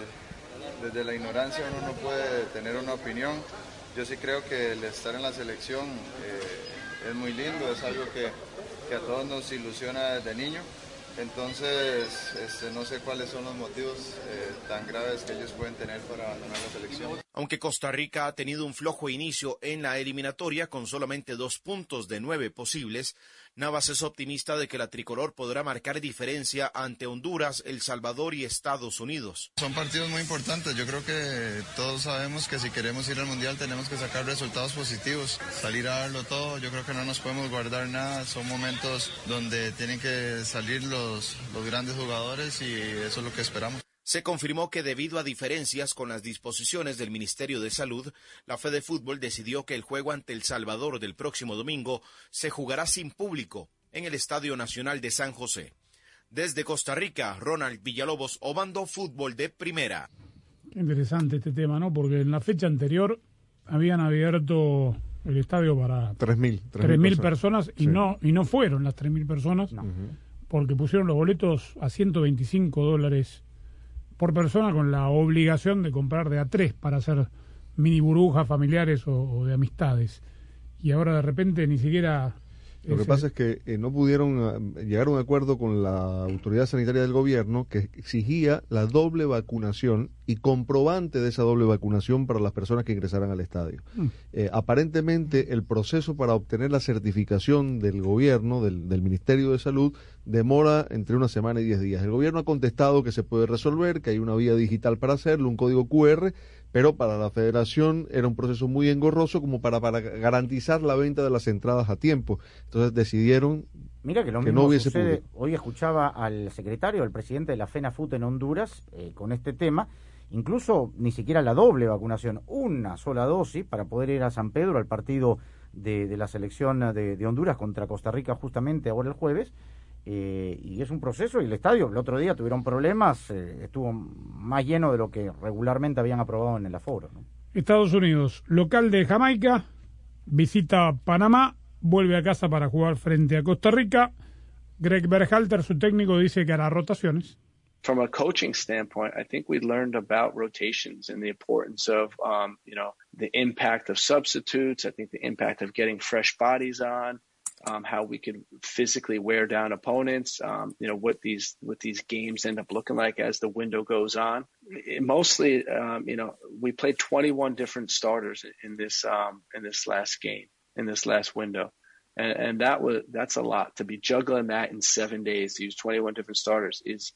desde la ignorancia uno no puede tener una opinión. Yo sí creo que el estar en la selección eh, es muy lindo, es algo que, que a todos nos ilusiona desde niño. Entonces, este, no sé cuáles son los motivos eh, tan graves que ellos pueden tener para abandonar la selección. Aunque Costa Rica ha tenido un flojo inicio en la eliminatoria con solamente dos puntos de nueve posibles, Navas es optimista de que la tricolor podrá marcar diferencia ante Honduras, El Salvador y Estados Unidos. Son partidos muy importantes. Yo creo que todos sabemos que si queremos ir al Mundial tenemos que sacar resultados positivos, salir a darlo todo. Yo creo que no nos podemos guardar nada. Son momentos donde tienen que salir los, los grandes jugadores y eso es lo que esperamos. Se confirmó que debido a diferencias con las disposiciones del Ministerio de Salud, la Fede Fútbol decidió que el juego ante El Salvador del próximo domingo se jugará sin público en el Estadio Nacional de San José. Desde Costa Rica, Ronald Villalobos, Obando Fútbol de Primera. Qué interesante este tema, ¿no? Porque en la fecha anterior habían abierto el estadio para 3.000. 3.000 personas y Sí. no y no fueron las 3.000 personas porque pusieron los boletos a 125 dólares por persona con la obligación de comprar de a tres para hacer mini burbujas familiares o, o de amistades. Y ahora de repente ni siquiera... Lo que pasa es que eh, no pudieron eh, llegar a un acuerdo con la autoridad sanitaria del gobierno que exigía la doble vacunación y comprobante de esa doble vacunación para las personas que ingresaran al estadio. Mm. Eh, aparentemente el proceso para obtener la certificación del gobierno, del, del Ministerio de Salud, demora entre una semana y diez días. El gobierno ha contestado que se puede resolver, que hay una vía digital para hacerlo, un código QR, pero para la federación era un proceso muy engorroso como para, para garantizar la venta de las entradas a tiempo. Entonces decidieron Mira que lo que mismo no hubiese sucede. público. Hoy escuchaba al secretario, al presidente de la FENAFUT en Honduras, eh, con este tema. Incluso ni siquiera la doble vacunación, una sola dosis para poder ir a San Pedro al partido de, de la selección de, de Honduras contra Costa Rica justamente ahora el jueves. Eh, y es un proceso y el estadio el otro día tuvieron problemas, eh, estuvo más lleno de lo que regularmente habían aprobado en el aforo. ¿no? Estados Unidos, local de Jamaica, visita Panamá, vuelve a casa para jugar frente a Costa Rica. Greg Berhalter, su técnico, dice que hará rotaciones. from a coaching standpoint, I think we learned about rotations and the importance of, um, you know, the impact of substitutes. I think the impact of getting fresh bodies on, um, how we could physically wear down opponents. Um, you know, what these what these games end up looking like as the window goes on. It- mostly, um, you know, we played 21 different starters in this um, in this last game in this last window. And, and that was that's a lot to be juggling that in seven days to use 21 different starters is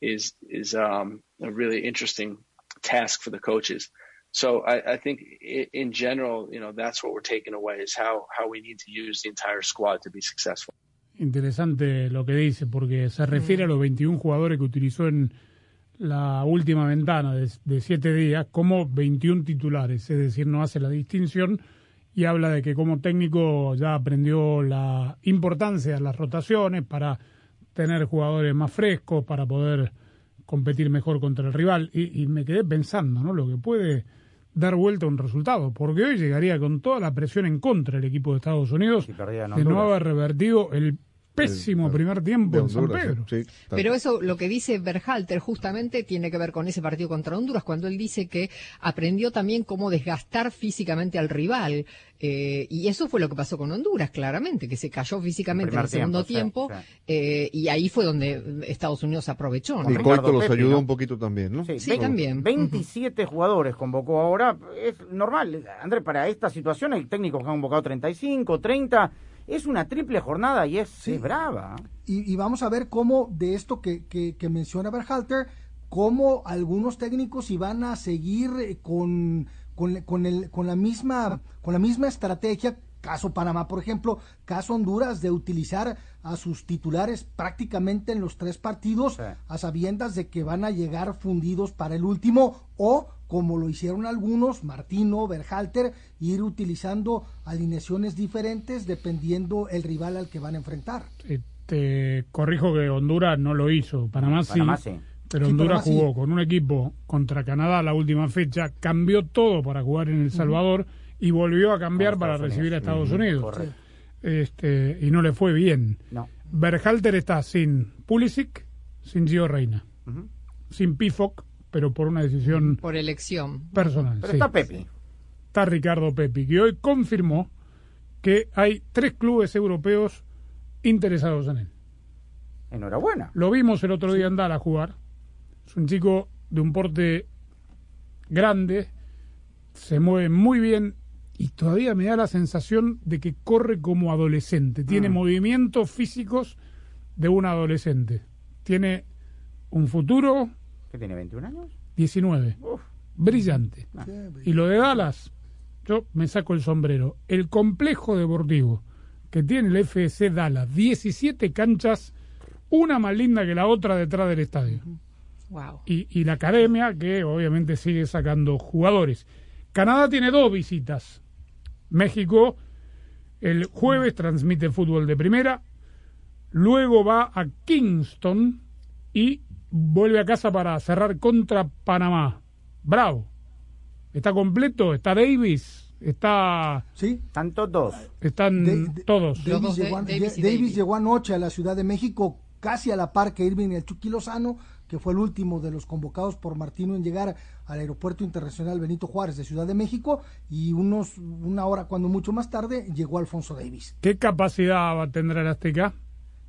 is is um, a really interesting task for the coaches. So I, I think i in general, you know, that's what we're taking away is how how we need to use the entire squad to be successful. Interesante lo que dice, porque se refiere a los 21 jugadores que utilizó en la última ventana de, de siete días como 21 titulares, es decir, no hace la distinción y habla de que como técnico ya aprendió la importancia de las rotaciones para tener jugadores más frescos, para poder competir mejor contra el rival. Y, y me quedé pensando, ¿no? Lo que puede dar vuelta a un resultado, porque hoy llegaría con toda la presión en contra el equipo de Estados Unidos de no haber revertido el pésimo primer tiempo de en San Pedro. sí, sí, tal Pero eso, lo que dice Berhalter, justamente tiene que ver con ese partido contra Honduras, cuando él dice que aprendió también cómo desgastar físicamente al rival. Eh, y eso fue lo que pasó con Honduras, claramente, que se cayó físicamente en el segundo tiempo, tiempo. sí, eh, y ahí fue donde Estados Unidos aprovechó. ¿no? Y Coito los ayudó ¿no? un poquito también, ¿no? Sí, también. [LAUGHS] 27 jugadores convocó ahora. Es normal, Andrés, para esta situación hay técnicos que han convocado 35, 30. Es una triple jornada y es, es brava. Y, y vamos a ver cómo de esto que, que, que menciona Berhalter, cómo algunos técnicos iban a seguir eh, con, con, con el, con, la misma, con la misma estrategia, caso Panamá, por ejemplo, caso Honduras, de utilizar a sus titulares prácticamente en los tres partidos, a sabiendas de que van a llegar fundidos para el último, o como lo hicieron algunos, Martino, Berhalter, ir utilizando alineaciones diferentes dependiendo el rival al que van a enfrentar. Eh, Te corrijo que Honduras no lo hizo, Panamá sí, Panamá sí. pero Sí, Honduras Panamá sí. jugó con un equipo contra Canadá la última fecha, cambió todo para jugar en El Salvador y volvió a cambiar para recibir a. Estados Unidos. correcto. Este, y no le fue bien. No. Berhalter está sin Pulisic, sin Gio Reina, sin Pifok, pero por una decisión Por elección. personal. Pero sí. está Pepe. Está Ricardo Pepi, que hoy confirmó que hay tres clubes europeos interesados en él. Enhorabuena. Lo vimos el otro día andar a jugar. Es un chico de un porte grande, se mueve muy bien y todavía me da la sensación de que corre como adolescente. Tiene Mm. movimientos físicos de un adolescente. Tiene un futuro ¿Qué tiene, 21 años? 19. Brillante. Y lo de Dallas, yo me saco el sombrero. El complejo deportivo que tiene el FC Dallas, 17 canchas, una más linda que la otra detrás del estadio. Wow. Y, y la academia que obviamente sigue sacando jugadores. Canadá tiene dos visitas. México el jueves transmite fútbol de primera, luego va a Kingston y vuelve a casa para cerrar contra Panamá. Bravo. Está completo, está Davis, está... Sí. Están todos. Están De- todos. Davis, llegó, a- Davis y Davis Davis. llegó anoche a la Ciudad de México casi a la par que Irving y el Chucky Lozano, que fue el último de los convocados por Martino en llegar al Aeropuerto Internacional Benito Juárez de Ciudad de México y unos una hora cuando mucho más tarde llegó Alfonso Davis. ¿Qué capacidad va a tener el Azteca?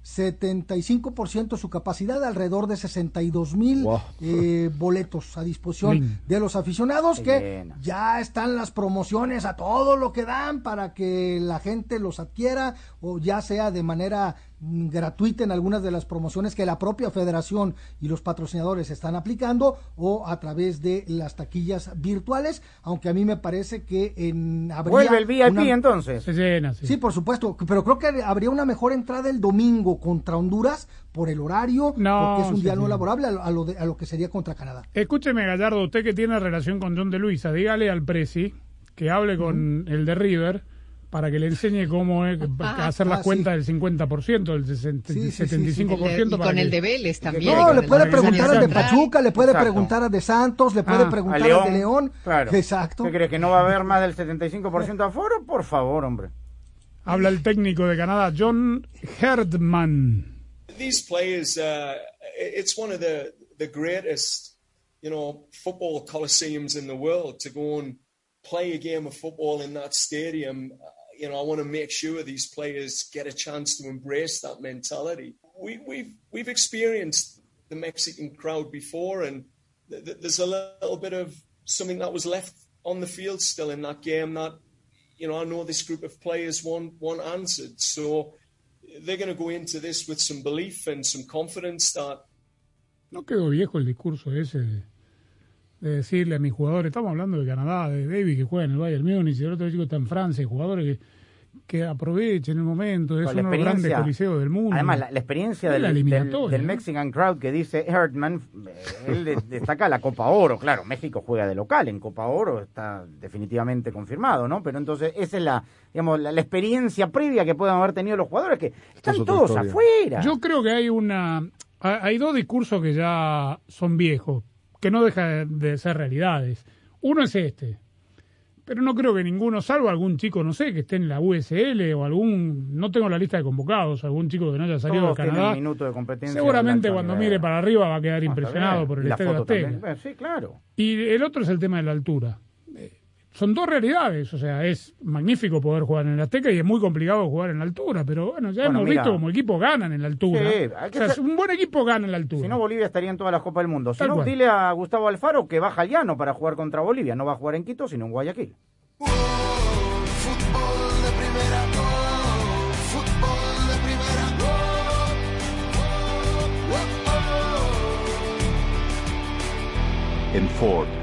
75% su capacidad, alrededor de 62 mil eh, [LAUGHS] boletos a disposición de los aficionados, que ya están las promociones a todo lo que dan para que la gente los adquiera o ya sea de manera gratuita en algunas de las promociones que la propia federación y los patrocinadores están aplicando o a través de las taquillas virtuales, aunque a mí me parece que en habría vuelve el VIP entonces. sí. por supuesto, pero creo que habría una mejor entrada el domingo contra Honduras por el horario, porque es un día no laborable a lo, a lo que sería contra Canadá. Escúcheme, Gallardo, usted que tiene relación con John de Luisa, dígale al Presi que hable con el de River para que le enseñe cómo es, ah, hacer las ah, cuentas del 50%, del 75%. y con el de Vélez también. No, le puede preguntar al de Pachuca, le puede preguntar a de Santos, le puede ah, preguntar al de León. Claro. Exacto. ¿Qué cree que no va a haber más del 75% de aforo? Por favor, hombre. Habla el técnico de Canadá, John Herdman. These players, uh, it's one of the, the greatest, you know, football coliseums in the world to go and play a game of football in that stadium you know, I want to make sure these players get a chance to embrace that mentality. We, we've we've experienced the Mexican crowd before, and th- th- there's a little bit of something that was left on the field still in that game that, you know, I know this group of players want want answered. So they're going to go into this with some belief and some confidence that. No quedó viejo el discurso ese de, de decirle a mis jugadores, estamos hablando de Canadá, de David que juega en el Bayern Múnich, y el otro chico está en Francia, jugadores que que aprovechen el momento, es uno de los grandes coliseos del mundo. Además, la, experiencia del, del, Mexican Crowd que dice Herdman, eh, él destaca la Copa Oro, claro, México juega de local en Copa Oro, está definitivamente confirmado, ¿no? Pero entonces esa es la, digamos, la, experiencia previa que puedan haber tenido los jugadores que están todos afuera. Yo creo que hay una, hay dos discursos que ya son viejos, que no dejan de ser realidades. Uno es este, pero no creo que ninguno, salvo algún chico, no sé, que esté en la USL o algún, no tengo la lista de convocados, algún chico que no haya salido de Canadá. Minuto de competencia seguramente cuando mire para arriba va a quedar impresionado por el estadio Azteca. Sí, claro. Y el otro es el tema de la altura. Son dos realidades, o sea, es magnífico poder jugar en el Azteca y es muy complicado jugar en la altura, pero bueno, ya hemos visto como equipos ganan en la altura. o sea, un buen equipo gana en la altura. Si no, Bolivia estaría en todas las Copas del Mundo. Si no, dile a Gustavo Alfaro que baja al llano para jugar contra Bolivia. No va a jugar en Quito, sino en Guayaquil. En Ford,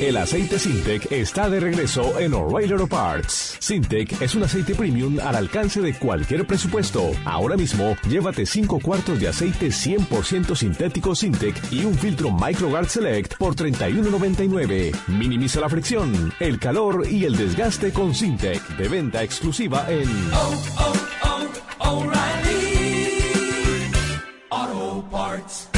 El aceite Sintec está de regreso en O'Reilly Auto Parts. Sintec es un aceite premium al alcance de cualquier presupuesto. Ahora mismo, llévate 5 cuartos de aceite 100% sintético Sintec y un filtro MicroGuard Select por $31.99. Minimiza la fricción, el calor y el desgaste con Sintec. De venta exclusiva en Auto Parts.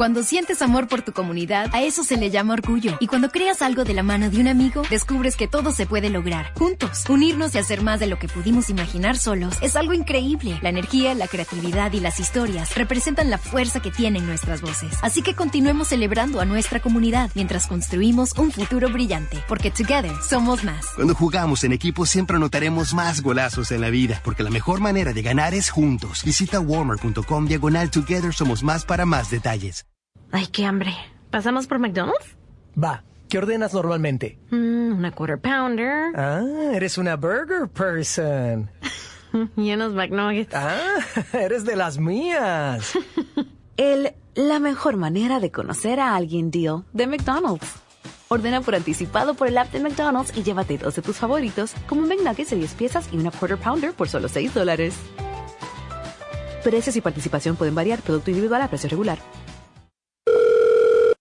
Cuando sientes amor por tu comunidad, a eso se le llama orgullo. Y cuando creas algo de la mano de un amigo, descubres que todo se puede lograr. Juntos, unirnos y hacer más de lo que pudimos imaginar solos es algo increíble. La energía, la creatividad y las historias representan la fuerza que tienen nuestras voces. Así que continuemos celebrando a nuestra comunidad mientras construimos un futuro brillante. Porque together somos más. Cuando jugamos en equipo siempre anotaremos más golazos en la vida. Porque la mejor manera de ganar es juntos. Visita warmer.com diagonal together somos más para más detalles. Ay, qué hambre. ¿Pasamos por McDonald's? Va. ¿Qué ordenas normalmente? Mm, una quarter pounder. Ah, eres una burger person. [LAUGHS] y unos McNuggets. Ah, [LAUGHS] eres de las mías. [LAUGHS] El la mejor manera de conocer a alguien deal de McDonald's. Ordena por anticipado por el app de McDonald's y llévate dos de tus favoritos, como un McNuggets de 10 piezas y una quarter pounder por solo 6 dólares. Precios y participación pueden variar, producto individual a precio regular.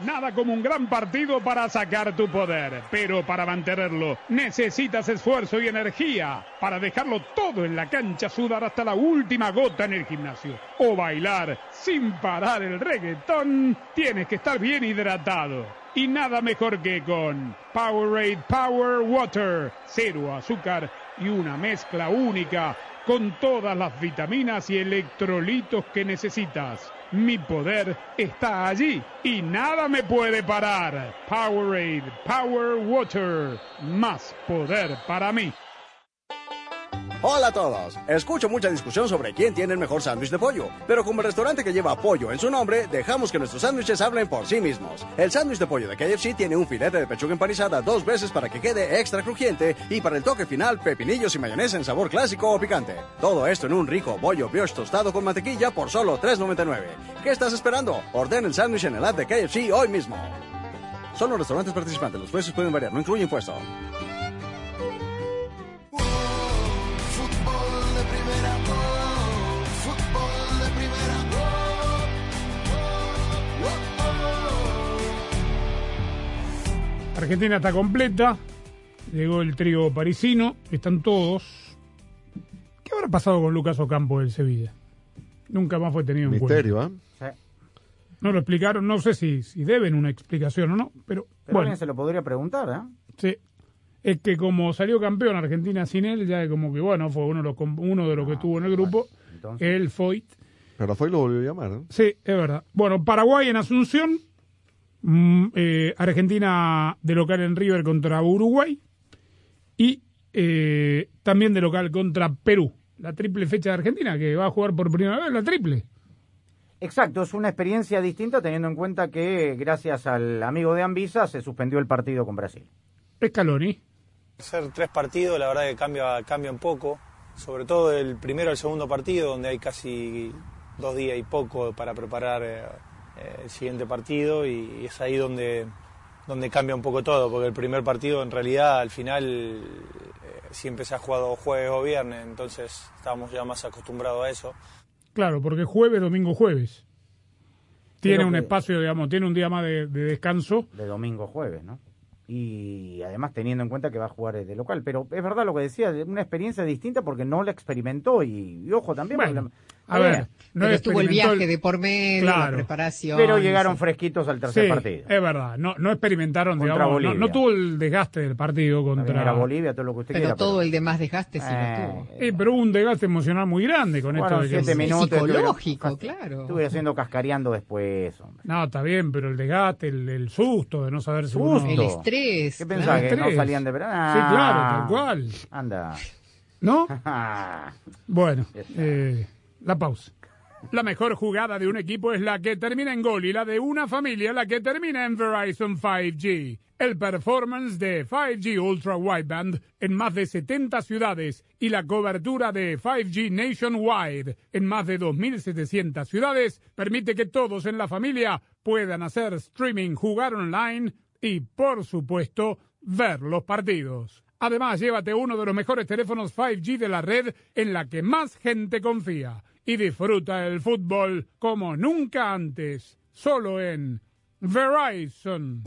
Nada como un gran partido para sacar tu poder, pero para mantenerlo necesitas esfuerzo y energía, para dejarlo todo en la cancha, sudar hasta la última gota en el gimnasio o bailar sin parar el reggaetón, tienes que estar bien hidratado. Y nada mejor que con Powerade Power Water, cero azúcar y una mezcla única con todas las vitaminas y electrolitos que necesitas. Mi poder está allí y nada me puede parar. Powerade, Power Water, más poder para mí. Hola a todos. Escucho mucha discusión sobre quién tiene el mejor sándwich de pollo, pero como el restaurante que lleva pollo en su nombre, dejamos que nuestros sándwiches hablen por sí mismos. El sándwich de pollo de KFC tiene un filete de pechuga empanizada dos veces para que quede extra crujiente y para el toque final pepinillos y mayonesa en sabor clásico o picante. Todo esto en un rico bollo brioche tostado con mantequilla por solo $3.99. ¿Qué estás esperando? Orden el sándwich en el app de KFC hoy mismo. Solo restaurantes participantes, los precios pueden variar, no incluye impuesto. Argentina está completa, llegó el trío parisino, están todos. ¿Qué habrá pasado con Lucas Ocampo del Sevilla? Nunca más fue tenido en Misterio, cuenta. ¿ah? No lo explicaron, no sé si, si deben una explicación o no, pero, Pero bueno, alguien se lo podría preguntar, ¿eh? sí. Es que como salió campeón Argentina sin él, ya como que bueno, fue uno de los, com- uno de los que estuvo en el grupo, el Foyt. Pero Foy lo volvió a llamar, ¿no? Sí, es verdad. Bueno, Paraguay en Asunción, eh, Argentina de local en River contra Uruguay y eh, también de local contra Perú. La triple fecha de Argentina, que va a jugar por primera vez la triple. Exacto, es una experiencia distinta teniendo en cuenta que gracias al amigo de Anvisa se suspendió el partido con Brasil. Scaloni. Ser tres partidos, la verdad que cambia, cambia un poco, sobre todo el primero al segundo partido, donde hay casi dos días y poco para preparar eh, eh, el siguiente partido y es ahí donde, donde cambia un poco todo, porque el primer partido en realidad al final eh, siempre se ha jugado jueves o viernes, entonces estábamos ya más acostumbrados a eso. Claro, porque jueves, domingo, jueves. Tiene un que- espacio, digamos, tiene un día más de, de descanso. De domingo a jueves, ¿no? Y además teniendo en cuenta que va a jugar de local. Pero es verdad lo que decía, una experiencia distinta porque no la experimentó. Y, y ojo también. Bueno, la- a ver, no Pero estuvo el viaje de por medio, la Claro. preparación. Pero llegaron sí. fresquitos al tercer Sí, partido. es verdad. No, no experimentaron, Contra digamos, no, Bolivia. no tuvo el desgaste del partido contra Era Bolivia, todo lo que usted Pero quiera. todo el demás desgaste sí Eh, lo tuvo. Sí, pero hubo un desgaste emocional muy grande con Fueron esto de que siete minutos. Psicológico, estuvieron- claro. Estuve haciendo cascareando después, hombre. No, está bien, pero el desgaste, el, el susto de no saber si uno... El estrés. ¿Qué pensaba? claro. ¿Que no Estrés. salían de verano? Sí, claro, tal cual. Anda. ¿No? [LAUGHS] Bueno, eh, la pausa. La mejor jugada de un equipo es la que termina en gol y la de una familia la que termina en Verizon 5G. El performance de 5G Ultra Wideband en más de 70 ciudades y la cobertura de 5G Nationwide en más de 2.700 ciudades permite que todos en la familia puedan hacer streaming, jugar online y, por supuesto, ver los partidos. Además, llévate uno de los mejores teléfonos 5G de la red en la que más gente confía y disfruta el fútbol como nunca antes, solo en Verizon.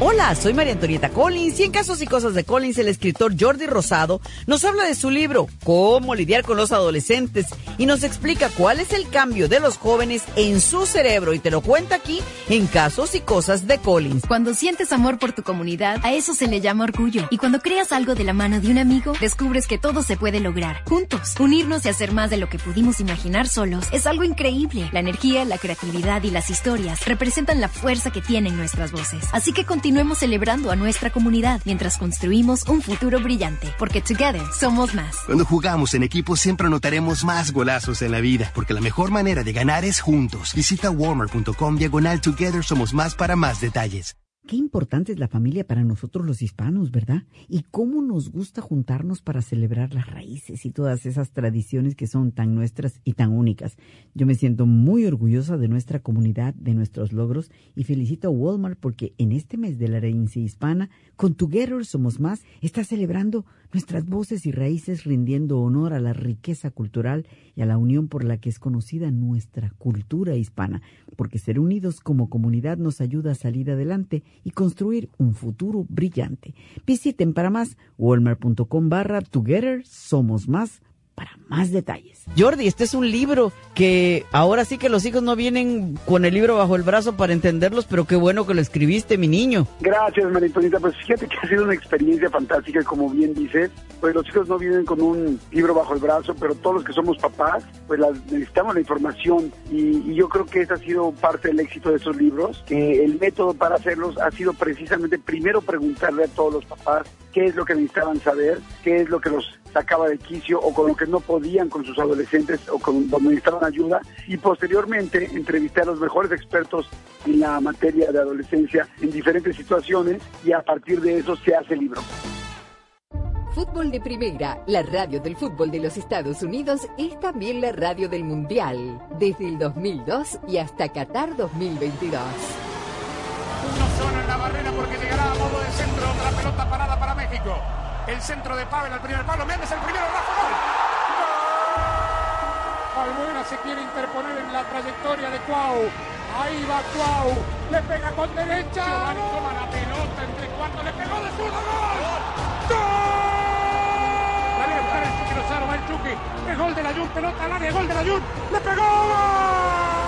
Hola, soy María Antonieta Collins y en Casos y Cosas de Collins el escritor Jordi Rosado nos habla de su libro Cómo lidiar con los adolescentes y nos explica cuál es el cambio de los jóvenes en su cerebro y te lo cuenta aquí en Casos y Cosas de Collins. Cuando sientes amor por tu comunidad, a eso se le llama orgullo. Y cuando creas algo de la mano de un amigo, descubres que todo se puede lograr. Juntos, unirnos y hacer más de lo que pudimos imaginar solos es algo increíble. La energía, la creatividad y las historias representan la fuerza que tienen nuestras voces. Así que continuemos celebrando a nuestra comunidad mientras construimos un futuro brillante, porque together somos más. Cuando jugamos en equipo siempre anotaremos más golazos en la vida, porque la mejor manera de ganar es juntos. Visita warmer.com diagonal together somos más para más detalles. Qué importante es la familia para nosotros los hispanos, ¿verdad? Y cómo nos gusta juntarnos para celebrar las raíces y todas esas tradiciones que son tan nuestras y tan únicas. Yo me siento muy orgullosa de nuestra comunidad, de nuestros logros y felicito a Walmart porque en este mes de la herencia hispana, con Together Somos Más, está celebrando nuestras voces y raíces rindiendo honor a la riqueza cultural y a la unión por la que es conocida nuestra cultura hispana, porque ser unidos como comunidad nos ayuda a salir adelante y construir un futuro brillante. Visiten para más walmart.com barra Together Somos Más para más detalles. Jordi, este es un libro que ahora sí que los hijos no vienen con el libro bajo el brazo para entenderlos, pero qué bueno que lo escribiste, mi niño. Gracias, Maritonita. Pues fíjate que ha sido una experiencia fantástica, como bien dices. Pues los hijos no vienen con un libro bajo el brazo, pero todos los que somos papás, pues las- necesitamos la información. Y, y yo creo que esa ha sido parte del éxito de esos libros. Que el método para hacerlos ha sido precisamente primero preguntarle a todos los papás qué es lo que necesitaban saber, qué es lo que los sacaba de quicio o con lo que no podían con sus adolescentes o con donde necesitaban ayuda y posteriormente entrevisté a los mejores expertos en la materia de adolescencia en diferentes situaciones y a partir de eso se hace el libro. Fútbol de Primera, la radio del fútbol de los Estados Unidos, es también la radio del Mundial, desde el 2002 y hasta Qatar 2022. Uno solo en la barrera porque llegará a modo de centro. Otra pelota parada para México. El centro de Pavel al primer palo. Méndez el primero. Rafa gol. ¡Gol! Albuena se quiere interponer en la trayectoria de Cuau. Ahí va Cuau. Le pega con derecha. Giovanni toma la pelota entre. Le pegó de zurda. ¡Gol! ¡Gol! Dale a buscar el Chucky Lozano. Va el Chucky. Es gol de la Jun. Pelota al área. Gol de la Jun. ¡Le pegó! ¡Gol!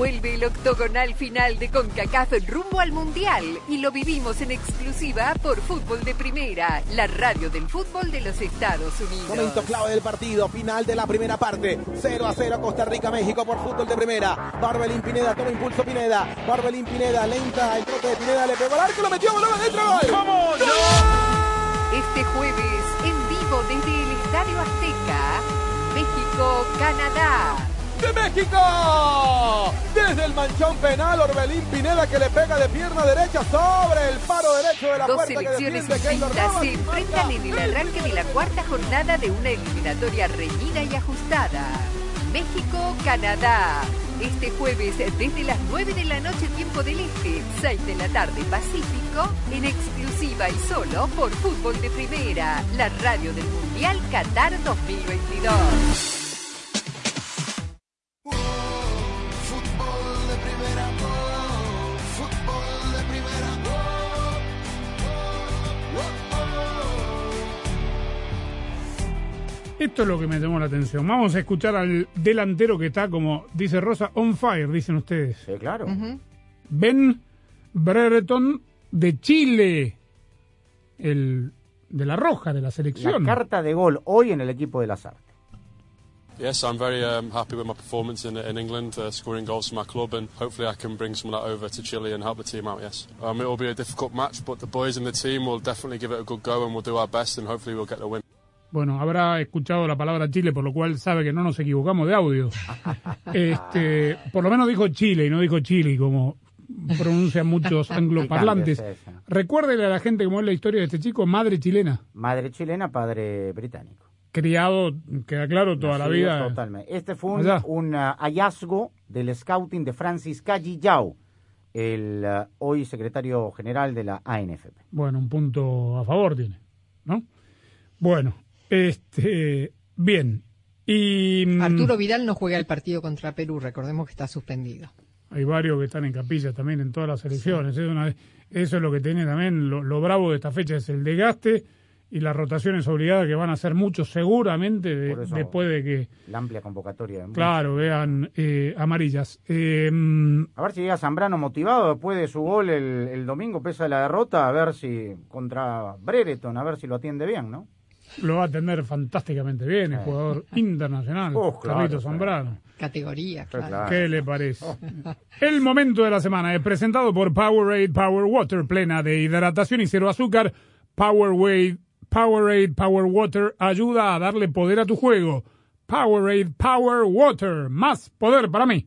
Vuelve el octogonal final de CONCACAF rumbo al Mundial y lo vivimos en exclusiva por Fútbol de Primera, la radio del fútbol de los Estados Unidos. Momento clave del partido, final de la primera parte. 0 a 0 Costa Rica, México por fútbol de primera. Barbelín Pineda, toma impulso Pineda. Barbelín Pineda, lenta, el trote de Pineda, le pegó al arco, lo metió, voló adentro, gol. ¡Vamos! Este jueves, en vivo desde el Estadio Azteca, México-Canadá. ¡De México! Desde el manchón penal, Orbelín Pineda que le pega de pierna derecha sobre el paro derecho de la Dos puerta selecciones distintas se enfrentan en el arranque de la cuarta jornada de una eliminatoria reñida y ajustada. México-Canadá. Este jueves desde las 9 de la noche tiempo del Este, 6 de la tarde Pacífico, en exclusiva y solo por Fútbol de Primera, la radio del Mundial Qatar 2022. Esto es lo que me llamó la atención. Vamos a escuchar al delantero que está, como dice Rosa, on fire, dicen ustedes. Sí, claro. Ben Brereton de Chile, el de la roja de la La selección. carta de gol hoy en el equipo de las artes. Yes, I'm very um, happy with my performance in, in England, uh, scoring goals for my club, and hopefully I can bring some of that over to Chile and help the team out. Yes, um, it will be a difficult match, but the boys in the team will definitely give it a good go, and we'll do our best, and hopefully we'll get the win. Bueno, habrá escuchado la palabra Chile, por lo cual sabe que no nos equivocamos de audio. [LAUGHS] Este, por lo menos dijo Chile y no dijo Chile, como pronuncian muchos [LAUGHS] angloparlantes. Recuérdele a la gente cómo es la historia de este chico, madre chilena. Madre chilena, padre británico. criado, queda claro, toda la vida. Totalmente. Este fue un, ah, hallazgo del scouting de Francis Callillao, el ah, hoy secretario general de la ANFP. Bueno, un punto a favor tiene, ¿no? Bueno, este, bien. Y mm, Arturo Vidal no juega el partido contra Perú, recordemos que está suspendido. hay varios que están en capilla también en todas las elecciones. Es una- eso es lo que tiene también, lo, lo bravo de esta fecha es el desgaste y las rotaciones obligadas que van a ser muchos seguramente de- Por eso- después de que, La amplia convocatoria. de claro, vean eh, amarillas. Eh, mm, A ver si llega Zambrano motivado después de su gol el, el domingo, pese a la derrota, a ver si contra Brereton, a ver si lo atiende bien, ¿no? Lo va a atender fantásticamente bien, el jugador internacional, Oh, claro, Carlitos claro. Zambrano. Categoría, claro. ¿Qué le parece? El momento de la semana es presentado por Powerade Power Water, plena de hidratación y cero azúcar. Powerade, Powerade Power Water ayuda a darle poder a tu juego. Powerade Power Water, más poder para mí.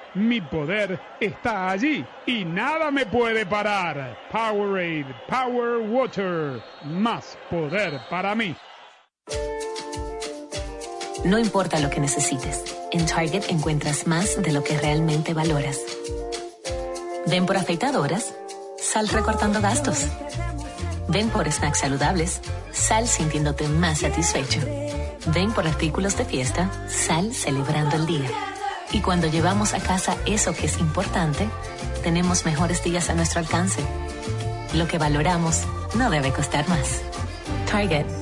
Mi poder está allí y nada me puede parar. Powerade, Power Water, más poder para mí. No importa lo que necesites, en Target encuentras más de lo que realmente valoras. Ven por afeitadoras, sal recortando gastos. Ven por snacks saludables, sal sintiéndote más satisfecho. Ven por artículos de fiesta, sal celebrando el día. Y cuando llevamos a casa eso que es importante, tenemos mejores días a nuestro alcance. Lo que valoramos no debe costar más. Target.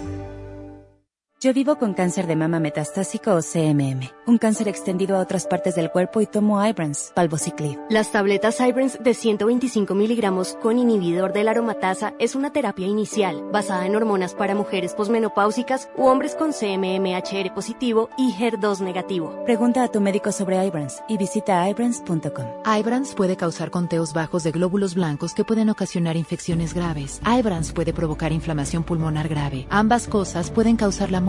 Yo vivo con cáncer de mama metastásico o CMM, un cáncer extendido a otras partes del cuerpo y tomo Ibrance, palbociclib. Las tabletas Ibrance de 125 miligramos con inhibidor de la aromatasa es una terapia inicial basada en hormonas para mujeres posmenopáusicas u hombres con CMMHR positivo y HER2 negativo. Pregunta a tu médico sobre Ibrance y visita ibrance.com. Ibrance puede causar conteos bajos de glóbulos blancos que pueden ocasionar infecciones graves. Ibrance puede provocar inflamación pulmonar grave. Ambas cosas pueden causar la muerte.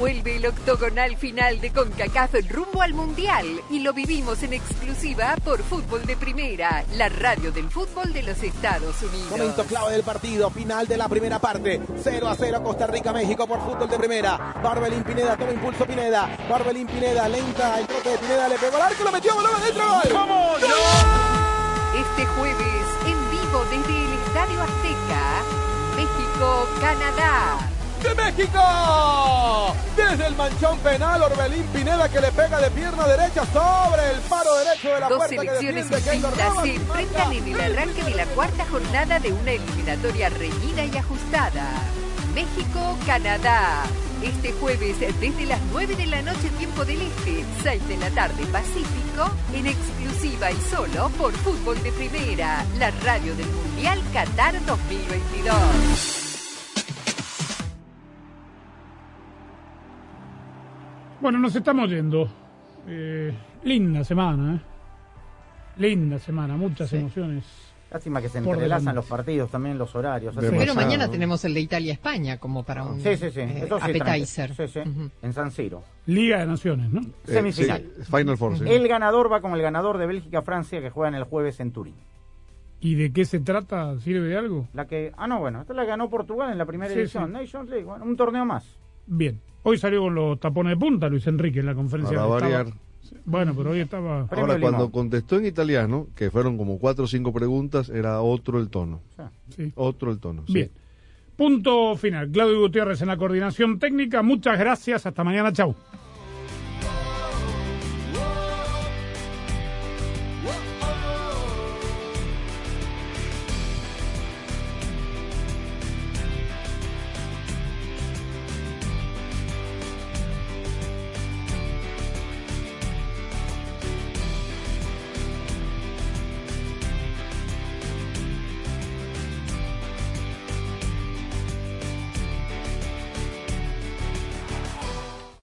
Vuelve el octogonal final de CONCACAF rumbo al Mundial y lo vivimos en exclusiva por Fútbol de Primera, la radio del fútbol de los Estados Unidos. Momento clave del partido, final de la primera parte. 0 a 0 Costa Rica, México por fútbol de primera. Barbelín Pineda, toma impulso Pineda. Barbelín Pineda, lenta, el trote de Pineda, le pegó al arco, lo metió, balón adentro, gol. ¡Vamos! Este jueves, en vivo desde el Estadio Azteca, México-Canadá. ¡De México! Desde el manchón penal, Orbelín Pineda que le pega de pierna derecha sobre el paro derecho de la Dos puerta que selecciones Keylor distintas se enfrentan en el arranque de la cuarta jornada de una eliminatoria reñida y ajustada. México-Canadá. Este jueves desde las 9 de la noche tiempo del Este, 6 de la tarde Pacífico, en exclusiva y solo por Fútbol de Primera, la radio del Mundial Qatar 2022. Bueno, nos estamos yendo. Eh, linda semana, ¿eh? Linda semana, muchas emociones. Lástima que se entrelazan delante. los partidos, también los horarios. Pero mañana tenemos el de Italia-España como para un Sí, sí, sí. eh, Eso sí, appetizer. tranquilo. Sí, sí. En San Siro. Liga de Naciones, ¿no? Semifinal. Eh, sí, Final Four, sí. El ganador va con el ganador de Bélgica-Francia que juegan el jueves en Turín. ¿Y de qué se trata? ¿Sirve de algo? La que, ah, no, bueno, esta la ganó Portugal en la primera Sí, edición. sí. Nations League, bueno, un torneo más. Bien. Hoy salió con los tapones de punta Luis Enrique en la conferencia. Para que estaba- variar. Bueno, pero hoy estaba... Ahora, cuando contestó en italiano, que fueron como cuatro o cinco preguntas, era otro el tono. Sí. Otro el tono. sí. Bien. Punto final. Claudio Gutiérrez en la coordinación técnica. Muchas gracias. Hasta mañana. Chau.